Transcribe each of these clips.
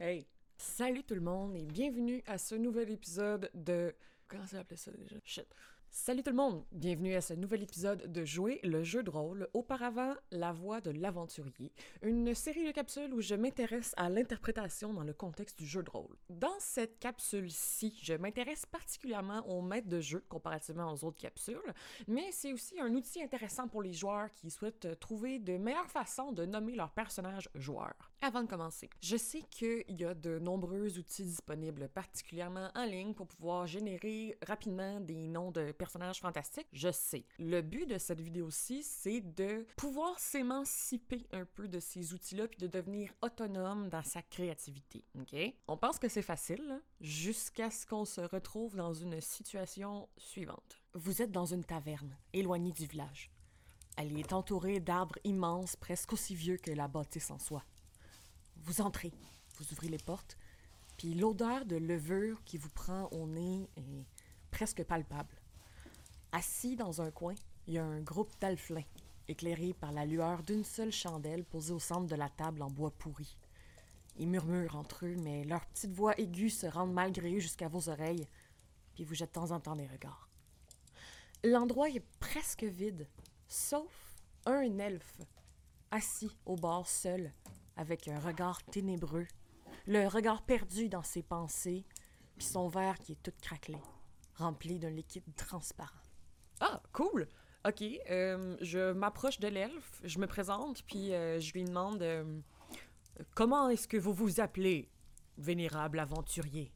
Hey, salut tout le monde et bienvenue à ce nouvel épisode de... Comment ça s'appelait ça déjà? Shit. Salut tout le monde, bienvenue à ce nouvel épisode de Jouer le jeu de rôle, auparavant La voix de l'aventurier, une série de capsules où je m'intéresse à l'interprétation dans le contexte du jeu de rôle. Dans cette capsule-ci, je m'intéresse particulièrement au maître de jeu comparativement aux autres capsules, mais c'est aussi un outil intéressant pour les joueurs qui souhaitent trouver de meilleures façons de nommer leur personnage joueur. Avant de commencer, je sais qu'il y a de nombreux outils disponibles, particulièrement en ligne, pour pouvoir générer rapidement des noms de personnages fantastiques, je sais. Le but de cette vidéo-ci, c'est de pouvoir s'émanciper un peu de ces outils-là puis de devenir autonome dans sa créativité, OK? On pense que c'est facile, jusqu'à ce qu'on se retrouve dans une situation suivante. Vous êtes dans une taverne, éloignée du village. Elle est entourée d'arbres immenses, presque aussi vieux que la bâtisse en soi. Vous entrez, vous ouvrez les portes, puis l'odeur de levure qui vous prend au nez est presque palpable. Assis dans un coin, il y a un groupe d'alflins, éclairés par la lueur d'une seule chandelle posée au centre de la table en bois pourri. Ils murmurent entre eux, mais leurs petites voix aiguës se rendent malgré eux jusqu'à vos oreilles, puis vous jettent de temps en temps des regards. L'endroit est presque vide, sauf un elfe, assis au bord seul, avec un regard ténébreux, le regard perdu dans ses pensées, puis son verre qui est tout craquelé, rempli d'un liquide transparent. Ah, cool! Ok, euh, je m'approche de l'elfe, je me présente, puis euh, je lui demande euh, Comment est-ce que vous vous appelez, vénérable aventurier?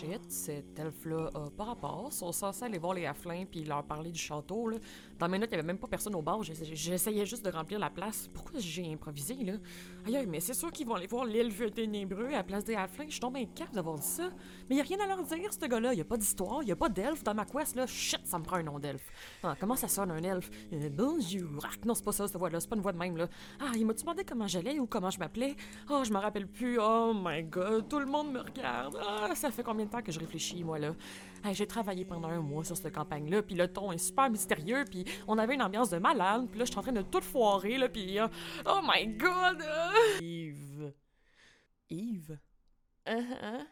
Shit, cet elfe-là a pas rapport. Sont censés aller voir les Haflins puis leur parler du château, là. Dans mes notes, il y avait même pas personne au bar. J'essa- J'essayais juste de remplir la place. Pourquoi j'ai improvisé, là? Aïe, mais c'est sûr qu'ils vont aller voir l'elfe ténébreux à la place des Haflins. Je tombé incapable d'avoir dit ça. Mais y a rien à leur dire, ce gars-là. Y a pas d'histoire, y a pas d'elfe dans ma quest, là. Shit, ça me prend un nom d'elfe. Ah, comment ça sonne, un elfe? Euh, bonjour. Ah, non, c'est pas ça, cette voix-là. C'est pas une voix de même, là. Ah, il m'a-tu demandé comment j'allais ou comment je m'appelais? Oh, je me rappelle plus. Oh my god, tout le monde me regarde. Ah, ça fait combien de temps que je réfléchis, moi, là? Hey, j'ai travaillé pendant un mois sur cette campagne-là, puis le ton est super mystérieux, puis on avait une ambiance de malade, puis là, je suis en train de tout foirer, là, puis... euh, oh my god! Yves... Yves? Uh-huh.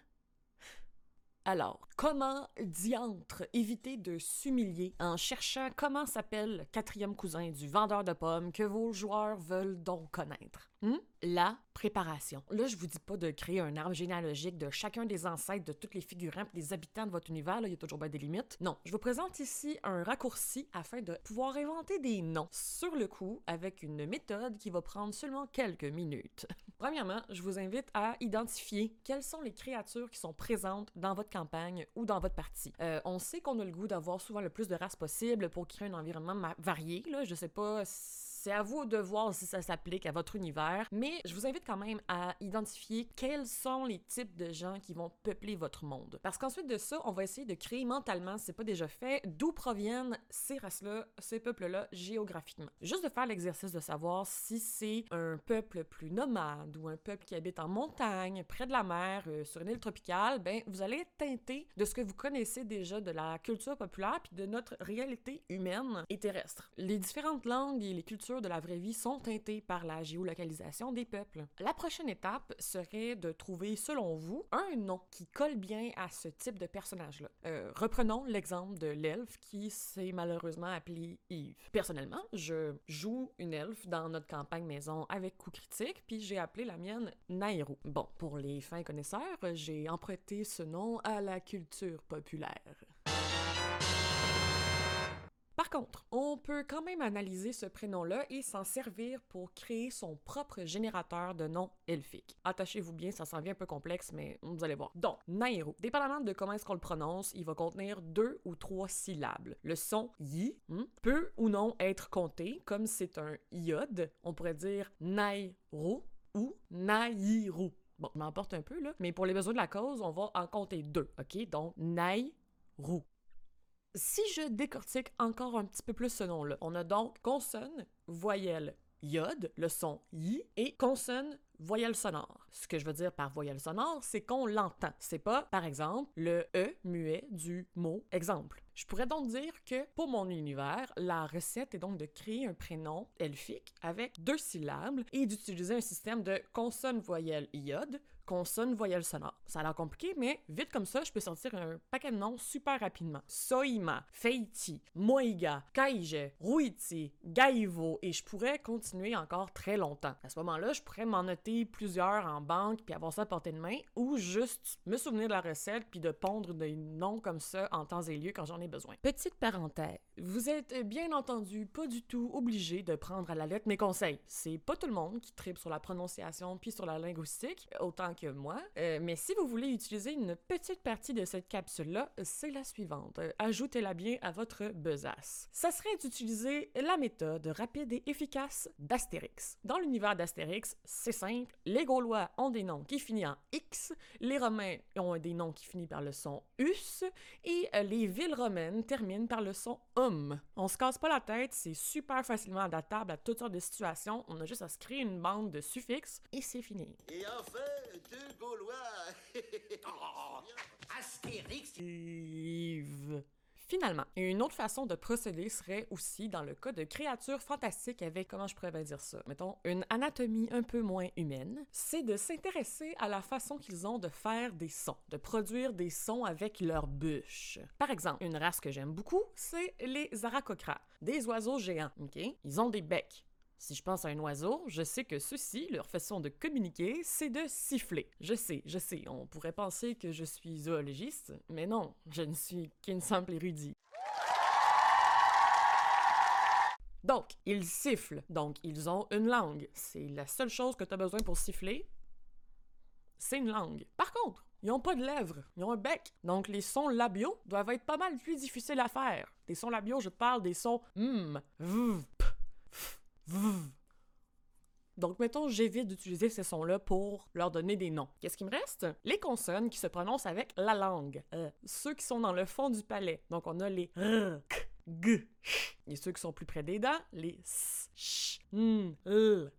Alors, comment diantre éviter de s'humilier en cherchant comment s'appelle le quatrième cousin du vendeur de pommes que vos joueurs veulent donc connaître? Hmm? La préparation. Là, je vous dis pas de créer un arbre généalogique de chacun des ancêtres de tous les figurants des habitants de votre univers, là, il y a toujours bien des limites. Non, je vous présente ici un raccourci afin de pouvoir inventer des noms sur le coup avec une méthode qui va prendre seulement quelques minutes. Premièrement, je vous invite à identifier quelles sont les créatures qui sont présentes dans votre campagne ou dans votre partie. Euh, on sait qu'on a le goût d'avoir souvent le plus de races possible pour créer un environnement varié. Là. Je sais pas c'est à vous de voir si ça s'applique à votre univers, mais je vous invite quand même à identifier quels sont les types de gens qui vont peupler votre monde. Parce qu'ensuite de ça, on va essayer de créer mentalement, si c'est pas déjà fait, d'où proviennent ces races-là, ces peuples-là géographiquement. Juste de faire l'exercice de savoir si c'est un peuple plus nomade ou un peuple qui habite en montagne, près de la mer, euh, sur une île tropicale, ben vous allez teinté de ce que vous connaissez déjà de la culture populaire puis de notre réalité humaine et terrestre. Les différentes langues et les cultures de la vraie vie sont teintées par la géolocalisation des peuples. La prochaine étape serait de trouver, selon vous, un nom qui colle bien à ce type de personnage-là. Euh, reprenons l'exemple de l'elfe qui s'est malheureusement appelé Yves. Personnellement, je joue une elfe dans notre campagne maison avec coup critique, puis j'ai appelé la mienne Nairo. Bon, pour les fins connaisseurs, j'ai emprunté ce nom à la culture populaire. Par contre, on peut quand même analyser ce prénom-là et s'en servir pour créer son propre générateur de nom elfique. Attachez-vous bien, ça s'en vient un peu complexe, mais vous allez voir. Donc, Nairo, dépendamment de comment est-ce qu'on le prononce, il va contenir deux ou trois syllabes. Le son yi hmm, peut ou non être compté, comme c'est un iode, on pourrait dire Nairo ou Nairo. Bon, je un peu là, mais pour les besoins de la cause, on va en compter deux, ok? Donc, Nairo. Si je décortique encore un petit peu plus ce nom-là, on a donc consonne, voyelle, iode, le son i, et consonne, voyelle sonore. Ce que je veux dire par voyelle sonore, c'est qu'on l'entend. C'est pas, par exemple, le e muet du mot exemple. Je pourrais donc dire que pour mon univers, la recette est donc de créer un prénom elfique avec deux syllabes et d'utiliser un système de consonne-voyelle iode consonne voyelle sonore. Ça a l'air compliqué, mais vite comme ça, je peux sortir un paquet de noms super rapidement. Soima, Feiti, Moiga, Kaije, Ruiti, Gaivo, et je pourrais continuer encore très longtemps. À ce moment-là, je pourrais m'en noter plusieurs en banque puis avoir ça à portée de main, ou juste me souvenir de la recette puis de pondre des noms comme ça en temps et lieu quand j'en ai besoin. Petite parenthèse, vous êtes bien entendu pas du tout obligé de prendre à la lettre mes conseils. C'est pas tout le monde qui tripe sur la prononciation puis sur la linguistique, autant moi. Euh, mais si vous voulez utiliser une petite partie de cette capsule-là, c'est la suivante. Euh, ajoutez-la bien à votre besace. Ça serait d'utiliser la méthode rapide et efficace d'Astérix. Dans l'univers d'Astérix, c'est simple. Les Gaulois ont des noms qui finissent en X, les Romains ont des noms qui finissent par le son us, et euh, les villes romaines terminent par le son um. On se casse pas la tête, c'est super facilement adaptable à toutes sortes de situations. On a juste à se créer une bande de suffixes et c'est fini. Et enfin, deux Gaulois. Oh, Astérix Yves. Finalement, une autre façon de procéder serait aussi dans le cas de créatures fantastiques avec, comment je pourrais bien dire ça, mettons, une anatomie un peu moins humaine, c'est de s'intéresser à la façon qu'ils ont de faire des sons, de produire des sons avec leur bûche. Par exemple, une race que j'aime beaucoup, c'est les aracocras, des oiseaux géants, ok? Ils ont des becs. Si je pense à un oiseau, je sais que ceux-ci, leur façon de communiquer, c'est de siffler. Je sais, je sais, on pourrait penser que je suis zoologiste, mais non, je ne suis qu'une simple érudit. Donc, ils sifflent, donc ils ont une langue. C'est la seule chose que tu as besoin pour siffler, c'est une langue. Par contre, ils n'ont pas de lèvres, ils ont un bec. Donc les sons labiaux doivent être pas mal plus difficiles à faire. Des sons labiaux, je parle des sons m, v, p. Donc, mettons, j'évite d'utiliser ces sons-là pour leur donner des noms. Qu'est-ce qui me reste? Les consonnes qui se prononcent avec la langue. Ceux qui sont dans le fond du palais. Donc, on a les r, k, g, ch. Et ceux qui sont plus près des dents, les s, ch, n, l.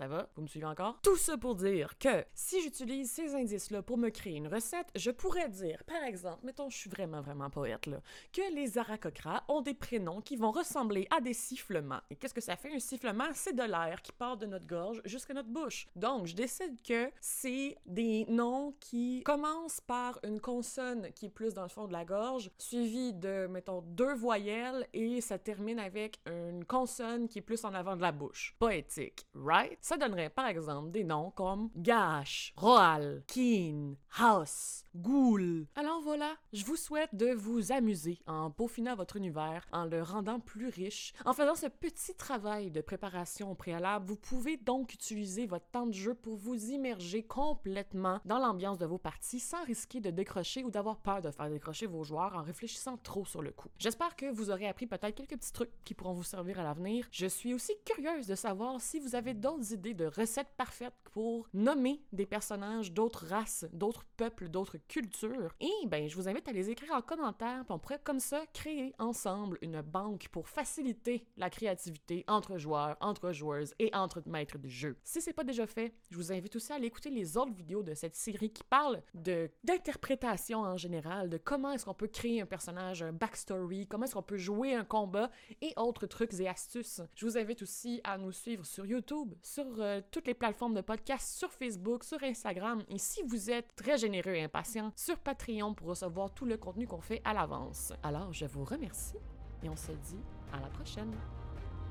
Ça va? Vous me suivez encore? Tout ça pour dire que si j'utilise ces indices-là pour me créer une recette, je pourrais dire, par exemple, mettons, je suis vraiment, vraiment poète, là, que les aracocras ont des prénoms qui vont ressembler à des sifflements. Et qu'est-ce que ça fait? Un sifflement, c'est de l'air qui part de notre gorge jusqu'à notre bouche. Donc, je décide que c'est des noms qui commencent par une consonne qui est plus dans le fond de la gorge, suivie de, mettons, deux voyelles et ça termine avec une consonne qui est plus en avant de la bouche. Poétique, right? Ça donnerait par exemple des noms comme Gash, Roal, Keen, House, Ghoul. Alors voilà, je vous souhaite de vous amuser en peaufinant votre univers, en le rendant plus riche. En faisant ce petit travail de préparation au préalable, vous pouvez donc utiliser votre temps de jeu pour vous immerger complètement dans l'ambiance de vos parties sans risquer de décrocher ou d'avoir peur de faire décrocher vos joueurs en réfléchissant trop sur le coup. J'espère que vous aurez appris peut-être quelques petits trucs qui pourront vous servir à l'avenir. Je suis aussi curieuse de savoir si vous avez d'autres idées de recettes parfaites pour nommer des personnages d'autres races, d'autres peuples, d'autres cultures. Et ben, je vous invite à les écrire en commentaire, puis on pourrait comme ça créer ensemble une banque pour faciliter la créativité entre joueurs, entre joueuses et entre maîtres de jeu. Si c'est pas déjà fait, je vous invite aussi à aller écouter les autres vidéos de cette série qui parlent d'interprétation en général, de comment est-ce qu'on peut créer un personnage, un backstory, comment est-ce qu'on peut jouer un combat et autres trucs et astuces. Je vous invite aussi à nous suivre sur YouTube, sur euh, toutes les plateformes de podcast, sur Facebook, sur Instagram et si vous êtes très généreux et impatient, sur Patreon pour recevoir tout le contenu qu'on fait à l'avance. Alors, je vous remercie et on se dit à la prochaine.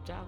Ciao!